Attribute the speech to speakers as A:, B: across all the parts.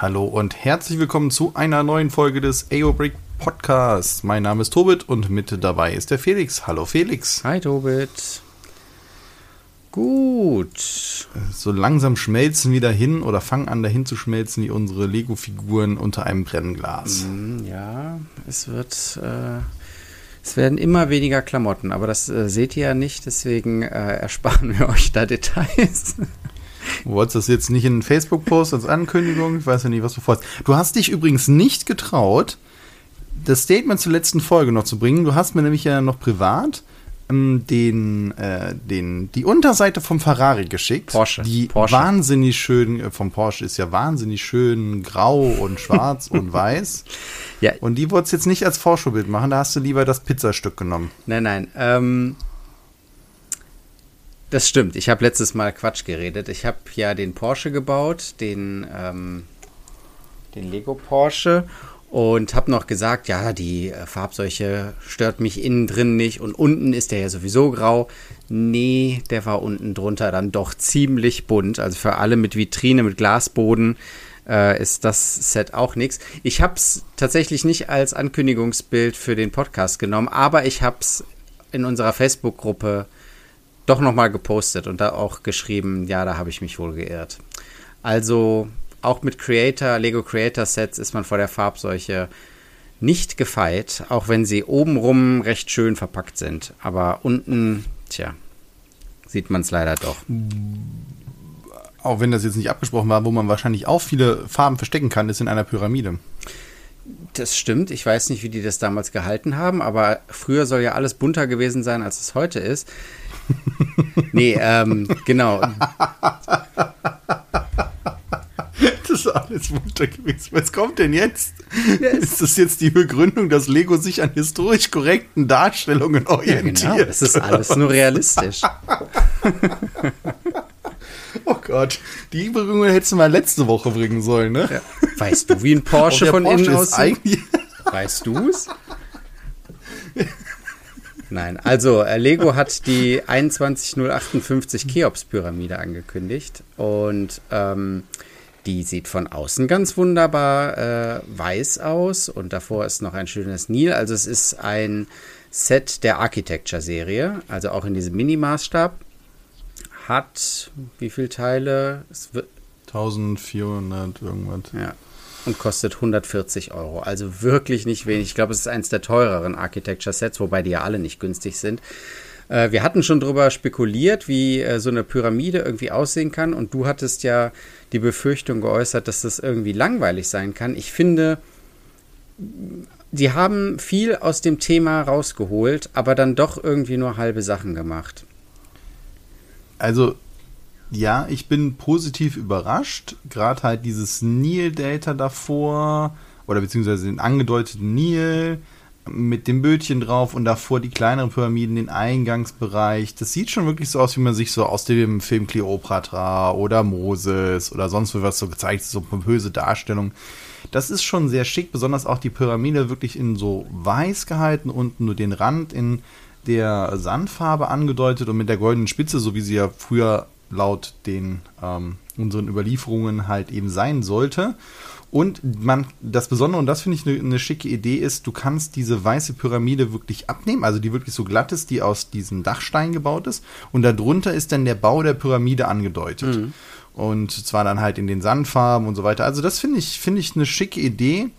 A: Hallo und herzlich willkommen zu einer neuen Folge des AO Break Podcasts. Mein Name ist Tobit und mit dabei ist der Felix. Hallo Felix.
B: Hi Tobit. Gut.
A: So langsam schmelzen wir dahin oder fangen an dahin zu schmelzen wie unsere Lego-Figuren unter einem Brennglas.
B: Mm, ja, es wird, äh, es werden immer weniger Klamotten, aber das äh, seht ihr ja nicht, deswegen äh, ersparen wir euch da Details.
A: Du wolltest das jetzt nicht in einen Facebook-Post als Ankündigung? Ich weiß ja nicht, was du vorhast. Du hast dich übrigens nicht getraut, das Statement zur letzten Folge noch zu bringen. Du hast mir nämlich ja noch privat ähm, den, äh, den, die Unterseite vom Ferrari geschickt.
B: Porsche.
A: Die
B: Porsche.
A: wahnsinnig schön, äh, vom Porsche ist ja wahnsinnig schön grau und schwarz und weiß.
B: Ja.
A: Und die wolltest du jetzt nicht als Vorschaubild machen, da hast du lieber das Pizzastück genommen.
B: Nein, nein. Ähm, das stimmt. Ich habe letztes Mal Quatsch geredet. Ich habe ja den Porsche gebaut, den, ähm, den Lego Porsche und habe noch gesagt, ja, die äh, Farbseuche stört mich innen drin nicht und unten ist der ja sowieso grau. Nee, der war unten drunter dann doch ziemlich bunt. Also für alle mit Vitrine, mit Glasboden äh, ist das Set auch nichts. Ich habe es tatsächlich nicht als Ankündigungsbild für den Podcast genommen, aber ich habe es in unserer Facebook-Gruppe doch nochmal gepostet und da auch geschrieben, ja, da habe ich mich wohl geirrt. Also auch mit Creator, Lego Creator Sets ist man vor der Farbseuche nicht gefeit, auch wenn sie obenrum recht schön verpackt sind. Aber unten, tja, sieht man es leider doch.
A: Auch wenn das jetzt nicht abgesprochen war, wo man wahrscheinlich auch viele Farben verstecken kann, ist in einer Pyramide.
B: Das stimmt. Ich weiß nicht, wie die das damals gehalten haben, aber früher soll ja alles bunter gewesen sein, als es heute ist. nee, ähm, genau.
A: Das ist alles munter gewesen. Was kommt denn jetzt? Ist das jetzt die Begründung, dass Lego sich an historisch korrekten Darstellungen
B: Ja,
A: orientiert?
B: genau. Es ist alles nur realistisch.
A: Oh Gott, die Begründung hättest du mal letzte Woche bringen sollen, ne?
B: Ja. Weißt du, wie ein Porsche
A: der
B: von
A: Porsche
B: innen aussieht? Weißt du's? Nein, also äh, Lego hat die 21058 Cheops-Pyramide angekündigt und ähm, die sieht von außen ganz wunderbar äh, weiß aus und davor ist noch ein schönes Nil. Also es ist ein Set der Architecture-Serie, also auch in diesem Mini-Maßstab. Hat wie viele Teile? Es wird,
A: 1400 irgendwas.
B: ja. Und kostet 140 Euro. Also wirklich nicht wenig. Ich glaube, es ist eins der teureren Architecture-Sets, wobei die ja alle nicht günstig sind. Äh, wir hatten schon drüber spekuliert, wie äh, so eine Pyramide irgendwie aussehen kann. Und du hattest ja die Befürchtung geäußert, dass das irgendwie langweilig sein kann. Ich finde, die haben viel aus dem Thema rausgeholt, aber dann doch irgendwie nur halbe Sachen gemacht.
A: Also, ja, ich bin positiv überrascht. Gerade halt dieses Nil-Delta davor, oder beziehungsweise den angedeuteten Nil mit dem Bötchen drauf und davor die kleineren Pyramiden, den Eingangsbereich. Das sieht schon wirklich so aus, wie man sich so aus dem Film Cleopatra oder Moses oder sonst was so gezeigt, so pompöse Darstellung. Das ist schon sehr schick, besonders auch die Pyramide wirklich in so weiß gehalten und nur den Rand in der Sandfarbe angedeutet und mit der goldenen Spitze, so wie sie ja früher laut den ähm, unseren Überlieferungen halt eben sein sollte. Und man, das Besondere, und das finde ich eine ne schicke Idee, ist, du kannst diese weiße Pyramide wirklich abnehmen, also die wirklich so glatt ist, die aus diesen Dachsteinen gebaut ist. Und darunter ist dann der Bau der Pyramide angedeutet. Und zwar dann halt in den Sandfarben und so weiter. Also das finde ich, finde ich eine schicke Idee.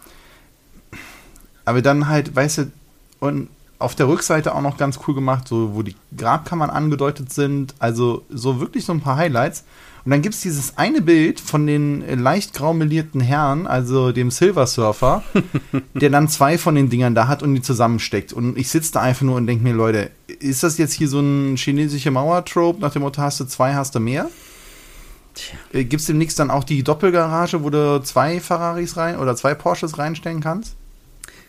A: Aber dann halt, weißt du, und auf der Rückseite auch noch ganz cool gemacht, so wo die Grabkammern angedeutet sind. Also so wirklich so ein paar Highlights. Und dann gibt es dieses eine Bild von den äh, leicht grau melierten Herren, also dem Silver Surfer, der dann zwei von den Dingern da hat und die zusammensteckt. Und ich sitze da einfach nur und denke mir, Leute, ist das jetzt hier so ein chinesischer Mauertrope nach dem Motto, hast du zwei, hast du mehr?
B: Tja.
A: Äh, Gibt es demnächst dann auch die Doppelgarage, wo du zwei Ferraris rein oder zwei Porsches reinstellen kannst?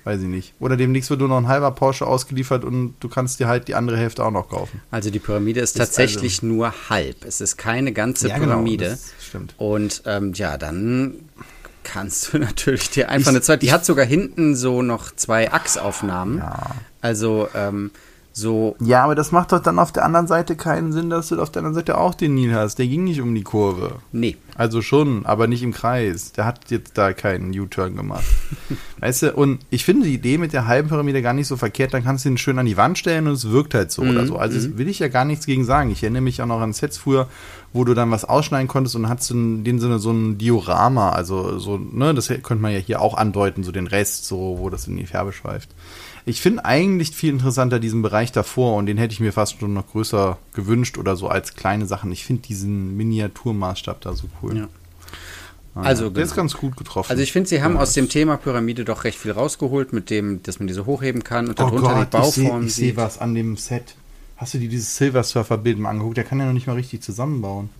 A: Weiß ich nicht. Oder demnächst wird nur noch ein halber Porsche ausgeliefert und du kannst dir halt die andere Hälfte auch noch kaufen.
B: Also die Pyramide ist,
A: Ist
B: tatsächlich nur halb. Es ist keine ganze Pyramide.
A: genau, das stimmt.
B: Und ähm, ja, dann kannst du natürlich dir einfach eine zweite. Die hat sogar hinten so noch zwei Achsaufnahmen.
A: Ja.
B: Also ähm, so.
A: Ja, aber das macht doch dann auf der anderen Seite keinen Sinn, dass du auf der anderen Seite auch den Nil hast. Der ging nicht um die Kurve.
B: Nee.
A: Also schon, aber nicht im Kreis. Der hat jetzt da keinen U-Turn gemacht. weißt du, und ich finde die Idee mit der halben Pyramide gar nicht so verkehrt. Dann kannst du ihn schön an die Wand stellen und es wirkt halt so
B: Mhm,
A: oder so. Also das will ich ja gar nichts gegen sagen. Ich erinnere mich auch noch an Sets früher, wo du dann was ausschneiden konntest und hattest in dem Sinne so ein Diorama. Also so, ne, das könnte man ja hier auch andeuten, so den Rest, so, wo das in die Färbe schweift. Ich finde eigentlich viel interessanter diesen Bereich davor und den hätte ich mir fast schon noch größer gewünscht oder so als kleine Sachen. Ich finde diesen Miniaturmaßstab da so cool.
B: Ja.
A: Ah,
B: Also,
A: der ist
B: genau.
A: ganz gut getroffen.
B: Also ich finde, sie haben
A: Ja,
B: aus dem Thema Pyramide doch recht viel rausgeholt, mit dem, dass man diese hochheben kann und
A: Oh
B: darunter die
A: Gott, ich sehe
B: Bauform
A: ich seh
B: sieht.
A: was an dem Set. Hast du dir dieses Silver Surfer Bild mal angeguckt? Der kann ja noch nicht mal richtig zusammenbauen.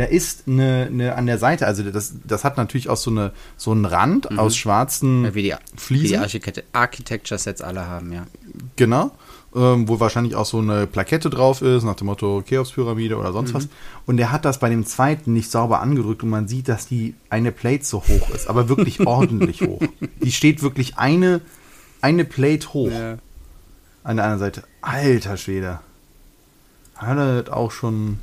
A: Da ist eine, eine an der Seite, also das, das hat natürlich auch so, eine, so einen Rand aus schwarzen
B: Mhm. Ja, wie die, wie die
A: Fliesen.
B: Architect Architecture-Sets alle haben, ja.
A: Genau. Ähm, wo wahrscheinlich auch so eine Plakette drauf ist, nach dem Motto Cheops-Pyramide oder
B: Mhm.
A: sonst was. Und der hat das bei dem zweiten nicht sauber angedrückt und man sieht, dass die eine Plate so hoch ist, aber wirklich ordentlich hoch. Die steht wirklich eine, eine Plate hoch an der anderen Seite. Alter Schwede. Hat er das auch schon.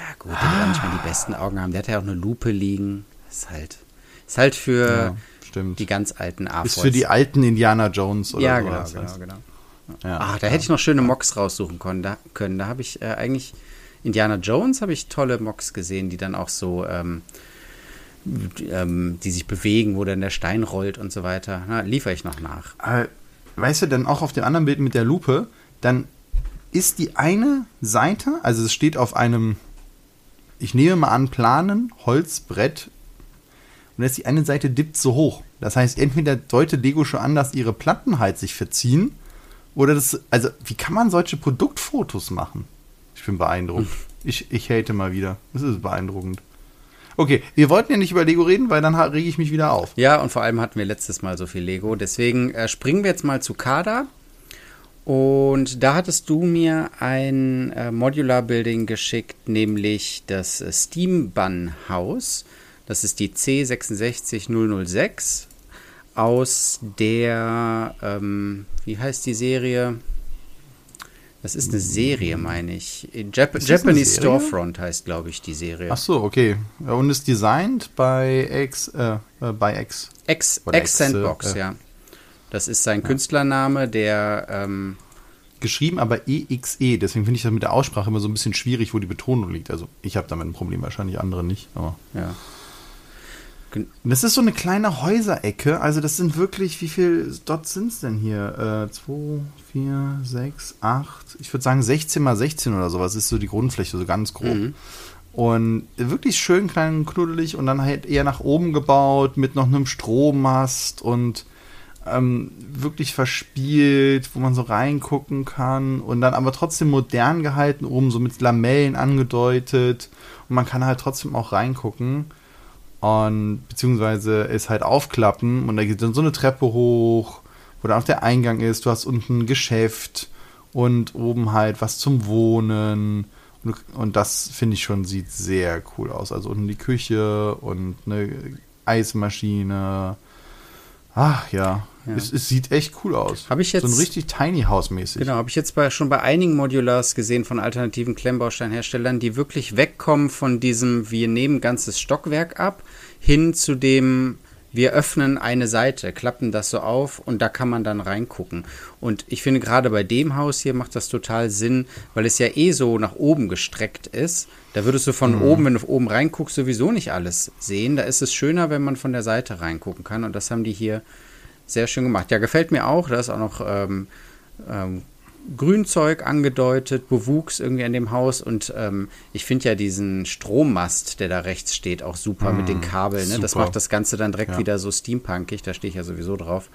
B: Ja, gut, der wird auch nicht mal die besten Augen haben. Der hat ja auch eine Lupe liegen. Ist halt, ist halt für
A: Ja, stimmt.
B: die ganz alten AFOs.
A: ist für die alten Indiana Jones oder
B: Ja,
A: so.
B: genau, genau,
A: heißt.
B: genau.
A: Ja.
B: Ach, da hätte ich noch schöne Mocks raussuchen können. Da, können. da habe ich äh, eigentlich Indiana Jones habe ich tolle Mocks gesehen, die dann auch so, ähm, die, ähm, die sich bewegen, wo dann der Stein rollt und so weiter. Na, liefere ich noch nach.
A: Aber, weißt du, dann auch auf dem anderen Bild mit der Lupe, dann ist die eine Seite, also es steht auf einem, ich nehme mal an, planen Holzbrett und jetzt die eine Seite dippt so hoch. Das heißt, entweder deutet Lego schon an, dass ihre Platten halt sich verziehen oder das, also wie kann man solche Produktfotos machen? Ich bin beeindruckt. Ich, ich hate mal wieder. Das ist beeindruckend. Okay, wir wollten ja nicht über Lego reden, weil dann rege ich mich wieder auf.
B: Ja, und vor allem hatten wir letztes Mal so viel Lego. Deswegen äh, springen wir jetzt mal zu Kada. Und da hattest du mir ein äh, Modular Building geschickt, nämlich das äh, Steam Bun Haus. Das ist die C66006 aus der, ähm, wie heißt die Serie? Das ist eine Serie, meine ich. Jap
A: Ist das eine
B: Japanese? Storefront heißt, glaube ich, die Serie.
A: Ach so, okay. Und ist designt bei X, äh, äh, bei X.
B: X,
A: Oder
B: X Sandbox,
A: X, äh,
B: ja. Das ist sein Künstlername, der ähm,
A: Geschrieben aber EXE, deswegen finde ich das mit der Aussprache immer so ein bisschen schwierig, wo die Betonung liegt. Also ich habe damit ein Problem, wahrscheinlich andere nicht. Aber
B: ja.
A: Das ist so eine kleine Häuserecke. Also das sind wirklich, wie viel Dots sind es denn hier? Äh, 2, 4, 6, 8. Ich würde sagen 16 mal 16 oder sowas ist so die Grundfläche, so ganz grob.
B: Mhm.
A: Und wirklich schön klein knuddelig und dann halt eher nach oben gebaut mit noch einem Strommast und ähm, wirklich verspielt, wo man so reingucken kann und dann aber trotzdem modern gehalten, oben so mit Lamellen angedeutet. Und man kann halt trotzdem auch reingucken und beziehungsweise es halt aufklappen und da geht dann so eine Treppe hoch, wo dann auch der Eingang ist, du hast unten ein Geschäft und oben halt was zum Wohnen. Und, und das finde ich schon sieht sehr cool aus, also unten die Küche und eine Eismaschine. Ach ja,
B: Ja.
A: Es, es sieht echt cool aus.
B: Habe ich
A: so ein
B: jetzt-
A: richtig Tiny House mäßig.
B: Genau, habe ich jetzt bei, schon bei einigen Modulars gesehen von alternativen Klemmbausteinherstellern, die wirklich wegkommen von diesem, wir nehmen ganzes Stockwerk ab, hin zu dem, wir öffnen eine Seite, klappen das so auf und da kann man dann reingucken. Und ich finde gerade bei dem Haus hier macht das total Sinn, weil es ja eh so nach oben gestreckt ist. Da würdest du von oben, wenn du oben reinguckst, sowieso nicht alles sehen. Da ist es schöner, wenn man von der Seite reingucken kann. Und das haben die hier sehr schön gemacht. Ja, gefällt mir auch. Da ist auch noch ähm, ähm, Grünzeug angedeutet, Bewuchs irgendwie an dem Haus. Und ähm, ich finde ja diesen Strommast, der da rechts steht, auch super mit den Kabeln. Ne? Das macht das Ganze dann direkt
A: Ja.
B: wieder so steampunkig. Da stehe ich ja sowieso drauf.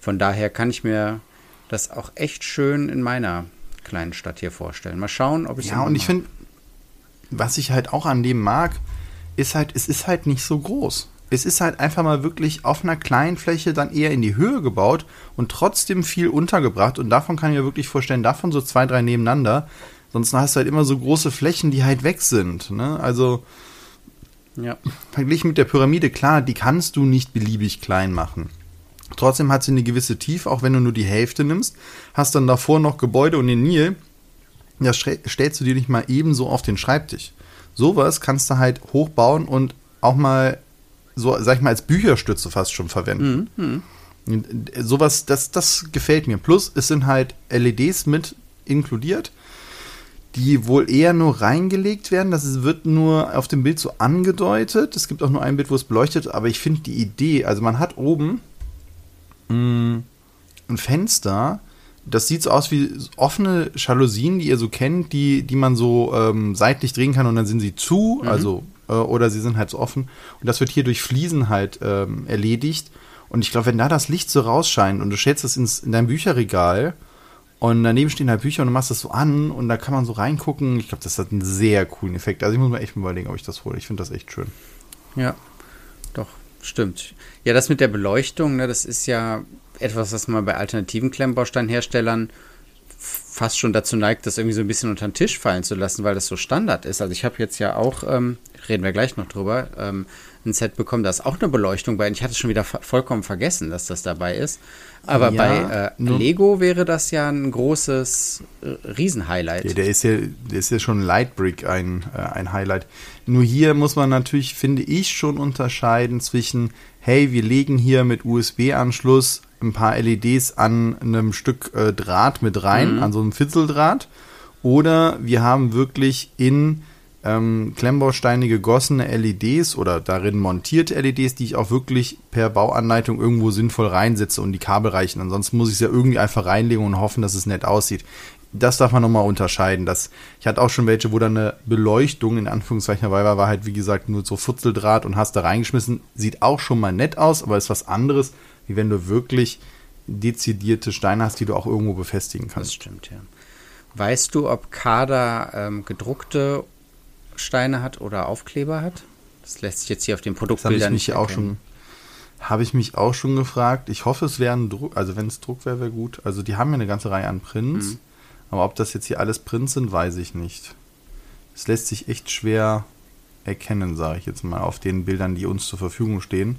B: Von daher kann ich mir das auch echt schön in meiner kleinen Stadt hier vorstellen. Mal schauen, ob ich
A: Ja, und ich finde, was ich halt auch an dem mag, ist halt, es ist halt nicht so groß. Es ist halt einfach mal wirklich auf einer kleinen Fläche dann eher in die Höhe gebaut und trotzdem viel untergebracht. Und davon kann ich mir wirklich vorstellen, davon so zwei, drei nebeneinander. Sonst hast du halt immer so große Flächen, die halt weg sind. Ne? Also
B: ja.
A: verglichen mit der Pyramide, klar, die kannst du nicht beliebig klein machen. Trotzdem hat sie eine gewisse Tiefe, auch wenn du nur die Hälfte nimmst. Hast dann davor noch Gebäude und den Nil. Das stellst du dir nicht mal ebenso auf den Schreibtisch. Sowas kannst du halt hochbauen und auch mal so, sag ich mal, als Bücherstütze fast schon verwenden. Mhm. Sowas, das, das gefällt mir. Plus, es sind halt LEDs mit inkludiert, die wohl eher nur reingelegt werden. Das wird nur auf dem Bild so angedeutet. Es gibt auch nur ein Bild, wo es beleuchtet, aber ich finde die Idee, also man hat oben mh, mm, ein Fenster, das sieht so aus wie offene Jalousien, die ihr so kennt, die, die man so ähm, seitlich drehen kann und dann sind sie zu, mhm. also äh, oder sie sind halt so offen. Und das wird hier durch Fliesen halt ähm, erledigt. Und ich glaube, wenn da das Licht so rausscheint und du stellst das ins, in dein Bücherregal und daneben stehen halt Bücher und du machst das so an und da kann man so reingucken, ich glaube, das hat einen sehr coolen Effekt. Also ich muss mir echt mal überlegen, ob ich das hole. Ich finde das echt schön.
B: Ja, doch, stimmt. Ja, das mit der Beleuchtung, ne, das ist ja etwas, was man bei alternativen Klemmbausteinherstellern fast schon dazu neigt, das irgendwie so ein bisschen unter den Tisch fallen zu lassen, weil das so Standard ist. Also ich habe jetzt ja auch, ähm, reden wir gleich noch drüber, ähm, ein Set bekommen, da ist auch eine Beleuchtung bei. Ich hatte schon wieder vollkommen vergessen, dass das dabei ist. Aber ja, bei äh, Lego wäre das ja ein großes äh, Riesenhighlight.
A: Ja, der ist ja, der ist ja schon Lightbrick ein, äh, ein Highlight. Nur hier muss man natürlich, finde ich, schon unterscheiden zwischen, hey, wir legen hier mit USB-Anschluss ein paar LEDs an einem Stück äh, Draht mit rein, mhm. an so einem Fitzeldraht. Oder wir haben wirklich in ähm, Klemmbausteine gegossene LEDs oder darin montierte LEDs, die ich auch wirklich per Bauanleitung irgendwo sinnvoll reinsetze und die Kabel reichen. Ansonsten muss ich es ja irgendwie einfach reinlegen und hoffen, dass es nett aussieht. Das darf man nochmal unterscheiden. Das, ich hatte auch schon welche, wo dann eine Beleuchtung in Anführungszeichen dabei war, war halt wie gesagt nur so Futzeldraht und hast da reingeschmissen. Sieht auch schon mal nett aus, aber ist was anderes, wie wenn du wirklich dezidierte Steine hast, die du auch irgendwo befestigen kannst.
B: Das stimmt, ja. Weißt du, ob Kader ähm, gedruckte Steine hat oder Aufkleber hat? Das lässt sich jetzt hier auf den Produktbildern
A: nicht erkennen. auch schon Habe ich mich auch schon gefragt. Ich hoffe, es wäre ein Druck, also wenn es Druck wäre, wäre gut. Also die haben ja eine ganze Reihe an Prints, mhm. aber ob das jetzt hier alles Prints sind, weiß ich nicht. Es lässt sich echt schwer erkennen, sage ich jetzt mal, auf den Bildern, die uns zur Verfügung stehen.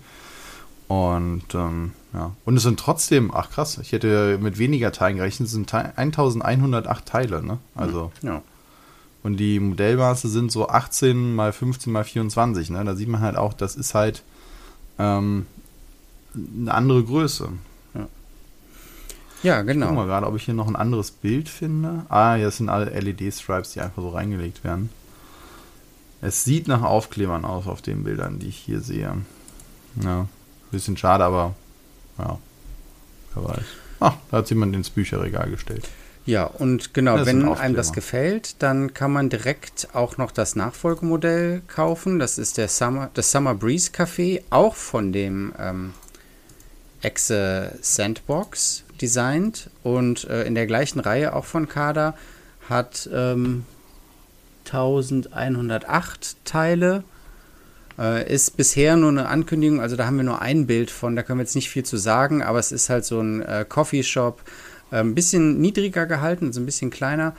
A: Und ähm, ja, und es sind trotzdem, ach krass, ich hätte mit weniger Teilen gerechnet, es sind 1108 Teile, ne? Also. Ja. Und die Modellmaße sind so 18 mal 15 mal 24. Ne? Da sieht man halt auch, das ist halt ähm, eine andere Größe.
B: Ja, ja genau. Ich
A: guck mal gerade, ob ich hier noch ein anderes Bild finde. Ah, hier sind alle LED-Stripes, die einfach so reingelegt werden. Es sieht nach Aufklebern aus auf den Bildern, die ich hier sehe. Ja, bisschen schade, aber ja, wer weiß. Ah, da hat jemand ins Bücherregal gestellt.
B: Ja, und genau, das wenn einem das gefällt, dann kann man direkt auch noch das Nachfolgemodell kaufen. Das ist der Summer, das Summer Breeze Café, auch von dem ähm, Exe Sandbox designt und äh, in der gleichen Reihe auch von Kada hat ähm, 1108 Teile. Äh, ist bisher nur eine Ankündigung, also da haben wir nur ein Bild von, da können wir jetzt nicht viel zu sagen, aber es ist halt so ein äh, Coffeeshop ein bisschen niedriger gehalten, also ein bisschen kleiner,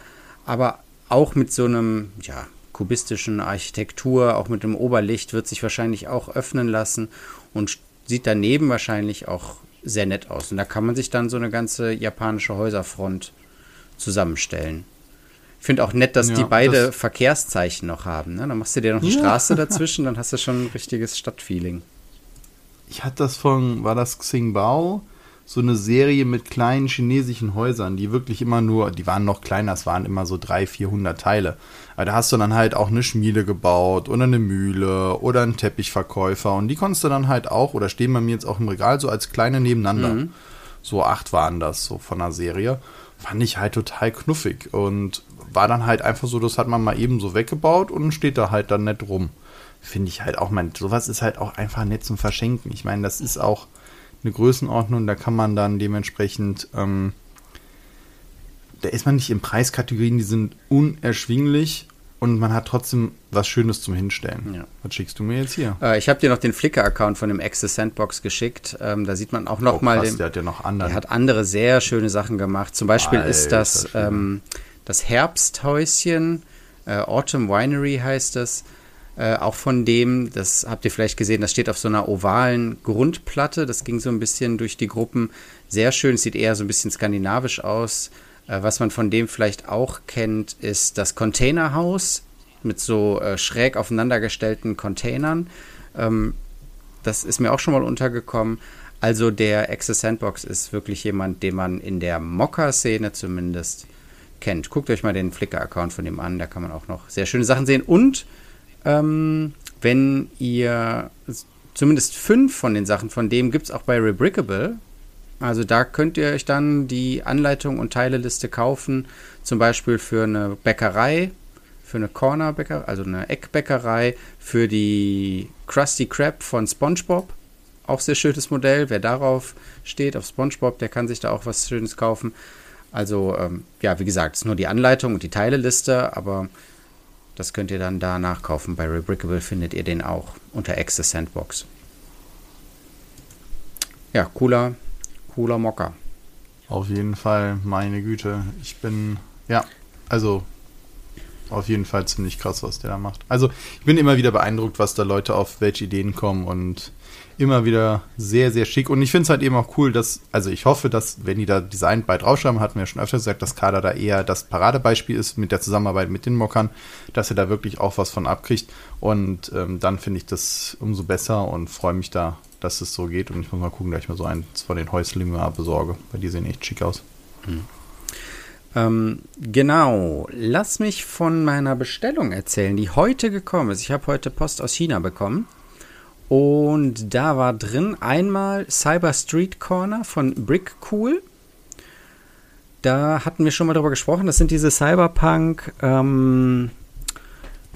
B: aber auch mit so einem, ja, kubistischen Architektur, auch mit dem Oberlicht, wird sich wahrscheinlich auch öffnen lassen und sieht daneben wahrscheinlich auch sehr nett aus. Und da kann man sich dann so eine ganze japanische Häuserfront zusammenstellen. Ich finde auch nett, dass ja, die beide das Verkehrszeichen noch haben. Ne? Dann machst du dir noch eine ja. Straße dazwischen, dann hast du schon ein richtiges Stadtfeeling.
A: Ich hatte das von, war das Xingbao? So eine Serie mit kleinen chinesischen Häusern, die wirklich immer nur, die waren noch kleiner, es waren immer so 300, 400 Teile. Aber da hast du dann halt auch eine Schmiede gebaut oder eine Mühle oder einen Teppichverkäufer und die konntest du dann halt auch, oder stehen bei mir jetzt auch im Regal, so als kleine nebeneinander. Mhm. So acht waren das, so von der Serie. Fand ich halt total knuffig und war dann halt einfach so, das hat man mal eben so weggebaut und steht da halt dann nett rum. Finde ich halt auch, mein, sowas ist halt auch einfach nett zum Verschenken. Ich meine, das ist auch, eine Größenordnung, da kann man dann dementsprechend, ähm, da ist man nicht in Preiskategorien, die sind unerschwinglich und man hat trotzdem was Schönes zum Hinstellen. Ja. Was schickst du mir jetzt hier?
B: Äh, ich habe dir noch den Flickr-Account von dem Access Sandbox geschickt. Ähm, da sieht man auch noch oh, mal.
A: Krass, den, der hat ja noch andere.
B: Der hat andere sehr schöne Sachen gemacht. Zum Beispiel Alter, ist das ähm, das Herbsthäuschen, äh, Autumn Winery heißt es. Äh, auch von dem, das habt ihr vielleicht gesehen, das steht auf so einer ovalen Grundplatte. Das ging so ein bisschen durch die Gruppen. Sehr schön, sieht eher so ein bisschen skandinavisch aus. Äh, was man von dem vielleicht auch kennt, ist das Containerhaus mit so äh, schräg aufeinandergestellten Containern. Ähm, das ist mir auch schon mal untergekommen. Also der Access Sandbox ist wirklich jemand, den man in der Mocker-Szene zumindest kennt. Guckt euch mal den Flickr-Account von dem an, da kann man auch noch sehr schöne Sachen sehen. Und ähm, wenn ihr zumindest fünf von den Sachen von dem gibt es auch bei Rebrickable. Also da könnt ihr euch dann die Anleitung und Teileliste kaufen, zum Beispiel für eine Bäckerei, für eine Corner-Bäckerei, also eine Eckbäckerei, für die Krusty Krab von SpongeBob. Auch sehr schönes Modell. Wer darauf steht, auf SpongeBob, der kann sich da auch was Schönes kaufen. Also, ähm, ja, wie gesagt, es ist nur die Anleitung und die Teileliste, aber das könnt ihr dann da nachkaufen. Bei Rebrickable findet ihr den auch unter Access Sandbox. Ja, cooler, cooler Mocker.
A: Auf jeden Fall, meine Güte. Ich bin, ja, also auf jeden Fall ziemlich krass, was der da macht. Also ich bin immer wieder beeindruckt, was da Leute auf welche Ideen kommen und immer wieder sehr, sehr schick. Und ich finde es halt eben auch cool, dass, also ich hoffe, dass, wenn die da Design bei draufschreiben, hatten wir ja schon öfter gesagt, dass Kader da eher das Paradebeispiel ist mit der Zusammenarbeit mit den Mockern, dass er da wirklich auch was von abkriegt. Und ähm, dann finde ich das umso besser und freue mich da, dass es so geht. Und ich muss mal gucken, dass ich mir so eins von den Häuslingen mal besorge, weil die sehen echt schick aus.
B: Mhm. Ähm, genau, lass mich von meiner Bestellung erzählen, die heute gekommen ist. Ich habe heute Post aus China bekommen. Und da war drin einmal Cyber Street Corner von Brick Cool. Da hatten wir schon mal drüber gesprochen. Das sind diese Cyberpunk ähm,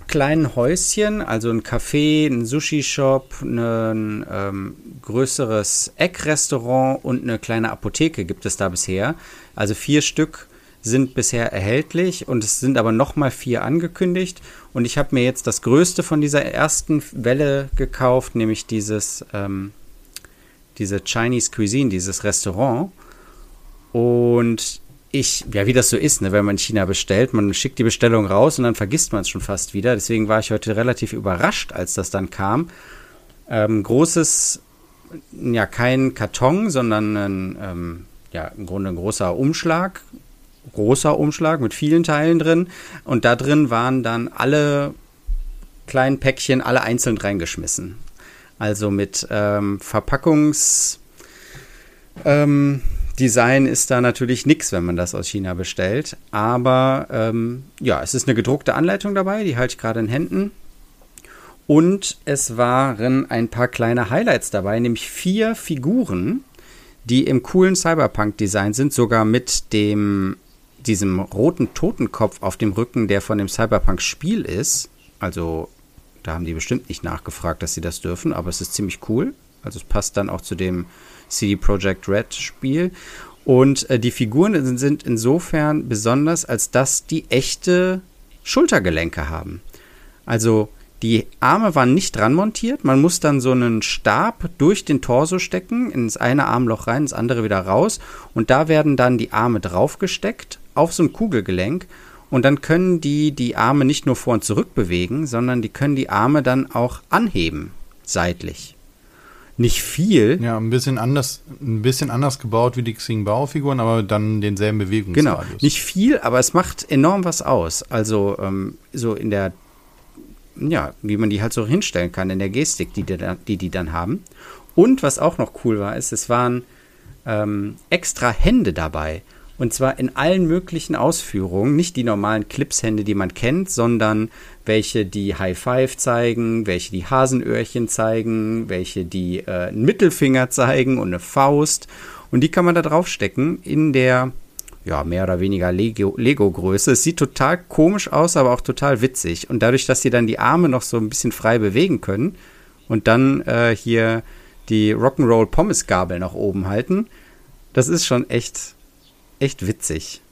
B: kleinen Häuschen, also ein Café, ein Sushi-Shop, ein ähm, größeres Eckrestaurant und eine kleine Apotheke gibt es da bisher. Also vier Stück sind bisher erhältlich und es sind aber noch mal vier angekündigt. Und ich habe mir jetzt das größte von dieser ersten Welle gekauft, nämlich dieses ähm, diese Chinese Cuisine, dieses Restaurant. Und ich, ja, wie das so ist, ne, wenn man in China bestellt, man schickt die Bestellung raus und dann vergisst man es schon fast wieder. Deswegen war ich heute relativ überrascht, als das dann kam. Ähm, großes, ja, kein Karton, sondern ein, ähm, ja, im Grunde ein großer Umschlag großer Umschlag mit vielen Teilen drin. Und da drin waren dann alle kleinen Päckchen, alle einzeln reingeschmissen. Also mit ähm, Verpackungs. Ähm, ist da natürlich nichts, wenn man das aus China bestellt. Aber ähm, ja, es ist eine gedruckte Anleitung dabei, die halte ich gerade in Händen. Und es waren ein paar kleine Highlights dabei, nämlich vier Figuren, die im coolen Cyberpunk-Design sind, sogar mit dem diesem roten Totenkopf auf dem Rücken, der von dem Cyberpunk-Spiel ist. Also, da haben die bestimmt nicht nachgefragt, dass sie das dürfen, aber es ist ziemlich cool. Also, es passt dann auch zu dem CD Projekt Red Spiel. Und äh, die Figuren sind insofern besonders, als dass die echte Schultergelenke haben. Also, die Arme waren nicht dran montiert. Man muss dann so einen Stab durch den Torso stecken, ins eine Armloch rein, ins andere wieder raus. Und da werden dann die Arme draufgesteckt auf so ein Kugelgelenk und dann können die die Arme nicht nur vor und zurück bewegen, sondern die können die Arme dann auch anheben, seitlich. Nicht viel.
A: Ja, ein bisschen anders, ein bisschen anders gebaut wie die Xing-Bao-Figuren, aber dann denselben Bewegungsradius.
B: Genau, nicht viel, aber es macht enorm was aus. Also ähm, so in der, ja, wie man die halt so hinstellen kann, in der Gestik, die die, die, die dann haben. Und was auch noch cool war, ist, es waren ähm, extra Hände dabei. Und zwar in allen möglichen Ausführungen. Nicht die normalen Clipshände, die man kennt, sondern welche die High Five zeigen, welche die Hasenöhrchen zeigen, welche die äh, einen Mittelfinger zeigen und eine Faust. Und die kann man da draufstecken in der, ja, mehr oder weniger Lego-Größe. es sieht total komisch aus, aber auch total witzig. Und dadurch, dass sie dann die Arme noch so ein bisschen frei bewegen können und dann äh, hier die Rock'n'Roll Pommes-Gabel nach oben halten, das ist schon echt echt witzig.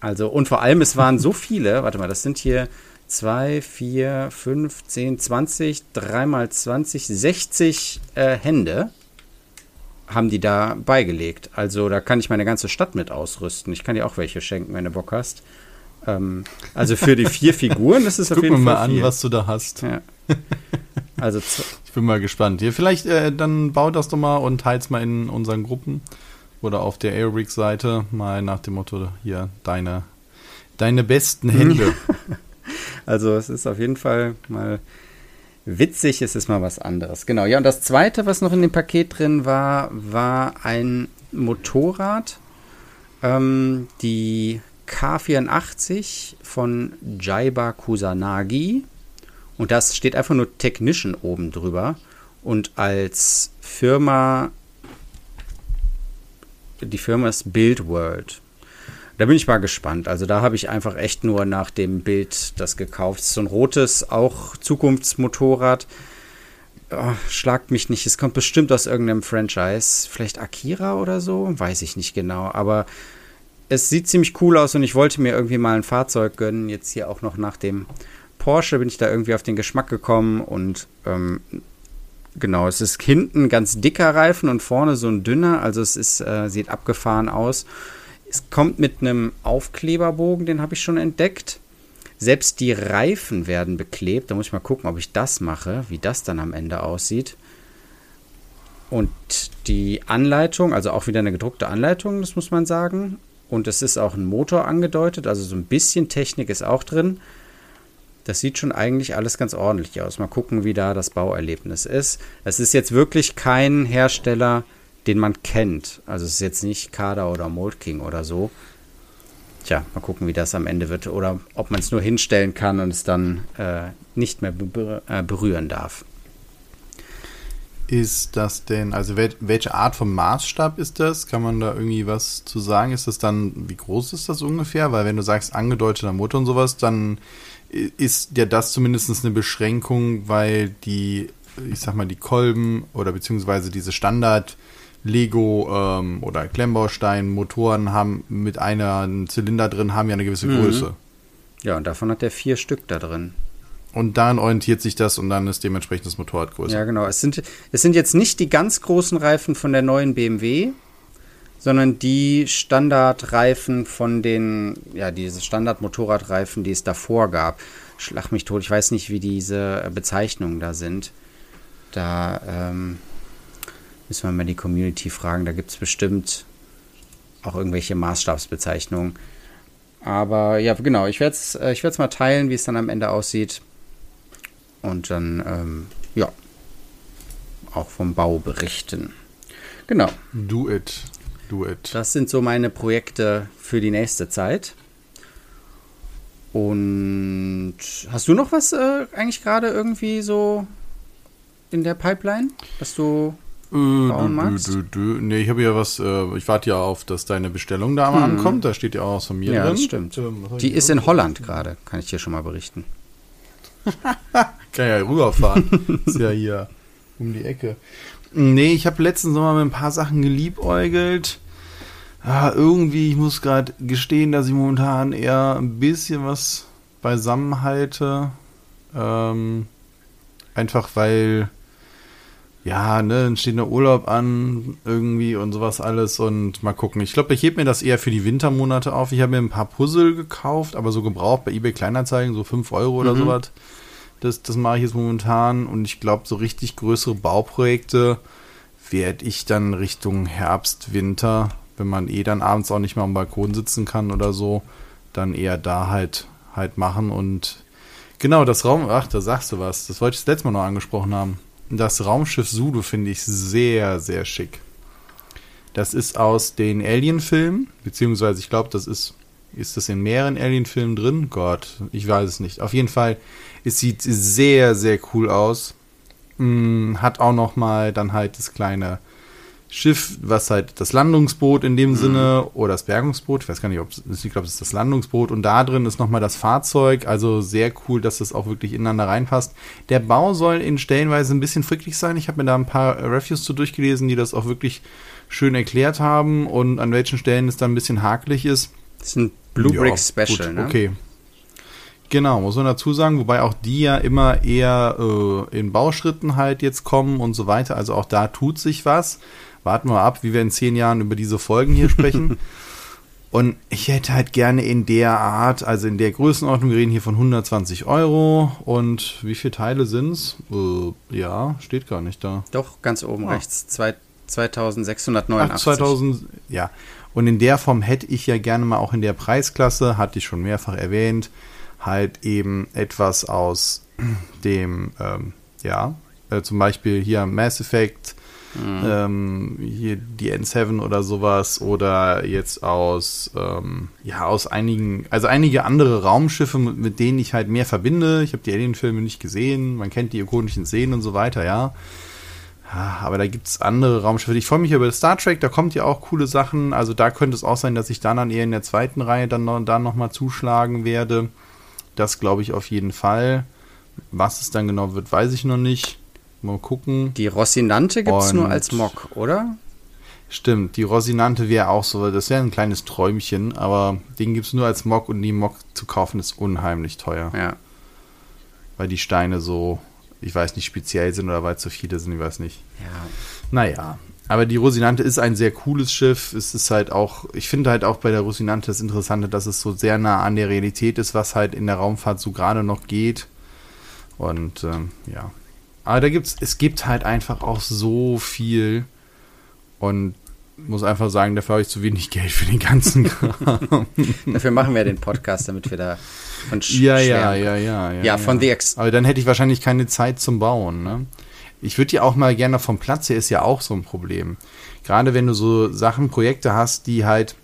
B: Also, und vor allem, es waren so viele, warte mal, das sind hier 2, 4, 5, 10, 20, 3 mal 20, 60 äh, Hände haben die da beigelegt. Also da kann ich meine ganze Stadt mit ausrüsten. Ich kann dir auch welche schenken, wenn du Bock hast. Ähm, also für die vier Figuren ist es auf
A: Guck
B: jeden
A: mir
B: Fall
A: mal an,
B: viel.
A: was du da hast.
B: Ja. Also
A: Ich bin mal gespannt. Hier, vielleicht äh, dann bau das doch mal und teils mal in unseren Gruppen oder auf der Aerobricks-Seite mal nach dem Motto hier deine, deine besten Hände.
B: Also es ist auf jeden Fall mal witzig, es ist mal was anderes. Genau, ja, und das zweite, was noch in dem Paket drin war, war ein Motorrad, ähm, die K84 von Jaiba Kusanagi. Und das steht einfach nur Technician oben drüber. Und als Firma, die Firma ist Build World. Da bin ich mal gespannt. Also da habe ich einfach echt nur nach dem Bild das gekauft. So ein rotes, auch Zukunftsmotorrad. Oh, schlagt mich nicht. Es kommt bestimmt aus irgendeinem Franchise. Vielleicht Akira oder so? Weiß ich nicht genau. Aber es sieht ziemlich cool aus und ich wollte mir irgendwie mal ein Fahrzeug gönnen. Jetzt hier auch noch nach dem Porsche bin ich da irgendwie auf den Geschmack gekommen und ähm, genau, es ist hinten ganz dicker Reifen und vorne so ein dünner. Also es ist, äh, sieht abgefahren aus. Es kommt mit einem Aufkleberbogen, den habe ich schon entdeckt. Selbst die Reifen werden beklebt. Da muss ich mal gucken, ob ich das mache, wie das dann am Ende aussieht. Und die Anleitung, also auch wieder eine gedruckte Anleitung, das muss man sagen. Und es ist auch ein Motor angedeutet, also so ein bisschen Technik ist auch drin. Das sieht schon eigentlich alles ganz ordentlich aus. Mal gucken, wie da das Bauerlebnis ist. Es ist jetzt wirklich kein Hersteller, den man kennt. Also es ist jetzt nicht Kada oder Mold King oder so. Tja, mal gucken, wie das am Ende wird. Oder ob man es nur hinstellen kann und es dann äh, nicht mehr äh, berühren darf.
A: Ist das denn, also wel welche Art von Maßstab ist das? Kann man da irgendwie was zu sagen? Ist das dann, wie groß ist das ungefähr? Weil wenn du sagst angedeuteter Motor und sowas, dann ist ja das zumindest eine Beschränkung, weil die, ich sag mal, die Kolben oder beziehungsweise diese Standard Lego ähm, oder Klemmbaustein Motoren haben mit einer Zylinder drin, haben ja eine gewisse
B: Mhm.
A: Größe.
B: Ja, und davon hat er vier Stück da drin.
A: Und daran orientiert sich das und dann ist dementsprechend das Motorrad größer.
B: Ja, genau. Es sind, es sind jetzt nicht die ganz großen Reifen von der neuen BMW, sondern die Standardreifen von den, ja, diese Standard-Motorradreifen, die es davor gab. Schlag mich tot, ich weiß nicht, wie diese Bezeichnungen da sind. Da ähm, müssen wir mal die Community fragen. Da gibt es bestimmt auch irgendwelche Maßstabsbezeichnungen. Aber ja, genau, ich werde es ich werd's mal teilen, wie es dann am Ende aussieht. Und dann, ähm, ja, auch vom Bau berichten. Genau,
A: Do it. Do it.
B: das sind so meine Projekte für die nächste Zeit. Und hast du noch was äh, eigentlich gerade irgendwie so in der Pipeline, was du
A: Äh,
B: bauen magst?
A: Nee, ich habe ja was, äh, ich warte ja auf, dass deine Bestellung da mal
B: Mhm.
A: ankommt. Da steht ja auch was von mir
B: Ja,
A: drin.
B: das stimmt.
A: Ähm,
B: Die ist in Holland gerade, kann ich dir schon mal berichten.
A: Kann ja rüberfahren. ist ja hier um die Ecke. Nee, ich habe letztens noch mal mit ein paar Sachen geliebäugelt. Ah, irgendwie, ich muss gerade gestehen, dass ich momentan eher ein bisschen was beisammen halte. Ähm, einfach weil, ja, ne, dann steht der Urlaub an irgendwie und sowas alles und mal gucken. Ich glaube, ich hebe mir das eher für die Wintermonate auf. Ich habe mir ein paar Puzzle gekauft, aber so gebraucht bei eBay Kleinanzeigen, so 5 Euro oder
B: Mhm.
A: sowas. Das, das mache ich jetzt momentan und ich glaube, so richtig größere Bauprojekte werde ich dann Richtung Herbst, Winter, wenn man eh dann abends auch nicht mehr am Balkon sitzen kann oder so, dann eher da halt halt machen und genau das Raum, ach, da sagst du was, das wollte ich das letzte Mal noch angesprochen haben. Das Raumschiff Sudo finde ich sehr, sehr schick. Das ist aus den Alien-Filmen, beziehungsweise ich glaube, das ist, ist das in mehreren Alien-Filmen drin? Gott, ich weiß es nicht. Auf jeden Fall, es sieht sehr, sehr cool aus. Mm, hat auch noch mal dann halt das kleine Schiff, was halt das Landungsboot in dem Sinne oder das Bergungsboot, ich weiß gar nicht, ob es, ich glaube, es ist das Landungsboot und da drin ist nochmal das Fahrzeug, also sehr cool, dass das auch wirklich ineinander reinpasst. Der Bau soll in Stellenweise ein bisschen fricklich sein. Ich habe mir da ein paar Reviews zu durchgelesen, die das auch wirklich schön erklärt haben und an welchen Stellen es dann ein bisschen hakelig ist.
B: Das ist ein Blue
A: Ja,
B: Brick Special,
A: gut,
B: ne?
A: Okay. Genau, muss man dazu sagen, wobei auch die ja immer eher äh, in Bauschritten halt jetzt kommen und so weiter. Also auch da tut sich was. Warten wir ab, wie wir in zehn Jahren über diese Folgen hier sprechen. Und ich hätte halt gerne in der Art, also in der Größenordnung, wir reden hier von 120 Euro. Und wie viele Teile sind's? Äh, ja, steht gar nicht da.
B: Doch, ganz oben ah. rechts. Zwei, 2689. Ach,
A: 2000, ja. Und in der Form hätte ich ja gerne mal auch in der Preisklasse, hatte ich schon mehrfach erwähnt, halt eben etwas aus dem, ähm, ja, äh, zum Beispiel hier Mass Effect, mhm. ähm, hier die N7 oder sowas oder jetzt aus, ähm, ja, aus einigen, also einige andere Raumschiffe, mit, denen ich halt mehr verbinde. Ich habe die Alien-Filme nicht gesehen, man kennt die ikonischen Szenen und so weiter, ja. Aber da gibt es andere Raumschiffe. Ich freue mich über Star Trek, da kommt ja auch coole Sachen. Also da könnte es auch sein, dass ich dann, dann eher in der zweiten Reihe dann dann noch mal zuschlagen werde. Das glaube ich auf jeden Fall. Was es dann genau wird, weiß ich noch nicht. Mal gucken.
B: Die Rosinante gibt es nur als Mock, oder?
A: Stimmt, die Rosinante wäre auch so, das wäre ein kleines Träumchen, aber den gibt es nur als Mock und die Mock zu kaufen ist unheimlich teuer.
B: Ja.
A: Weil die Steine so, ich weiß nicht, speziell sind oder weil zu viele sind, ich weiß nicht.
B: Ja.
A: Naja, aber die Rosinante ist ein sehr cooles Schiff. Es ist halt auch, ich finde halt auch bei der Rosinante das Interessante, dass es so sehr nah an der Realität ist, was halt in der Raumfahrt so gerade noch geht. Und ähm, ja, aber da gibt's, es gibt halt einfach auch so viel und muss einfach sagen, dafür habe ich zu wenig Geld für den ganzen Kram.
B: dafür machen wir den Podcast, damit wir da
A: von ja, ja, ja, ja,
B: ja. Ja, von
A: ja.
B: The Ex.
A: Aber dann hätte ich wahrscheinlich keine Zeit zum Bauen, ne? Ich würde ja auch mal gerne vom Platz her ist ja auch so ein Problem. Gerade wenn du so Sachen, Projekte hast, die halt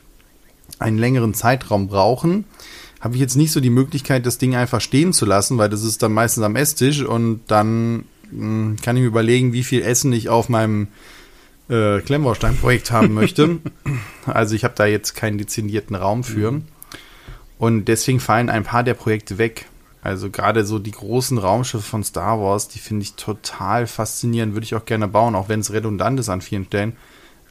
A: einen längeren Zeitraum brauchen, habe ich jetzt nicht so die Möglichkeit, das Ding einfach stehen zu lassen, weil das ist dann meistens am Esstisch und dann hm, kann ich mir überlegen, wie viel Essen ich auf meinem äh, Klemmbaustein-Projekt haben möchte. also ich habe da jetzt keinen dezidierten Raum für. Mhm. Und deswegen fallen ein paar der Projekte weg. Also gerade so die großen Raumschiffe von Star Wars, die finde ich total faszinierend, würde ich auch gerne bauen, auch wenn es redundant ist an vielen Stellen.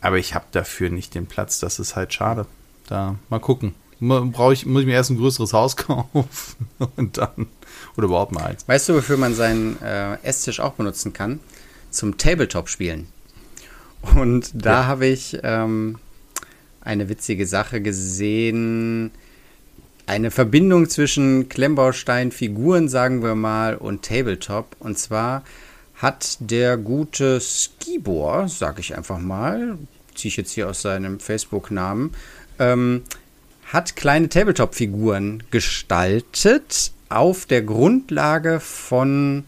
A: Aber ich habe dafür nicht den Platz, das ist halt schade. Da mal gucken. Brauche ich, muss ich mir erst ein größeres Haus kaufen und dann oder überhaupt mal eins.
B: Weißt du, wofür man seinen äh, Esstisch auch benutzen kann? Zum Tabletop-Spielen. Und da ja. habe ich ähm, eine witzige Sache gesehen. Eine Verbindung zwischen Klemmbaustein-Figuren, sagen wir mal, und Tabletop. Und zwar hat der gute Skibor, sag ich einfach mal, ziehe ich jetzt hier aus seinem Facebook-Namen, ähm, hat kleine Tabletop-Figuren gestaltet auf der Grundlage von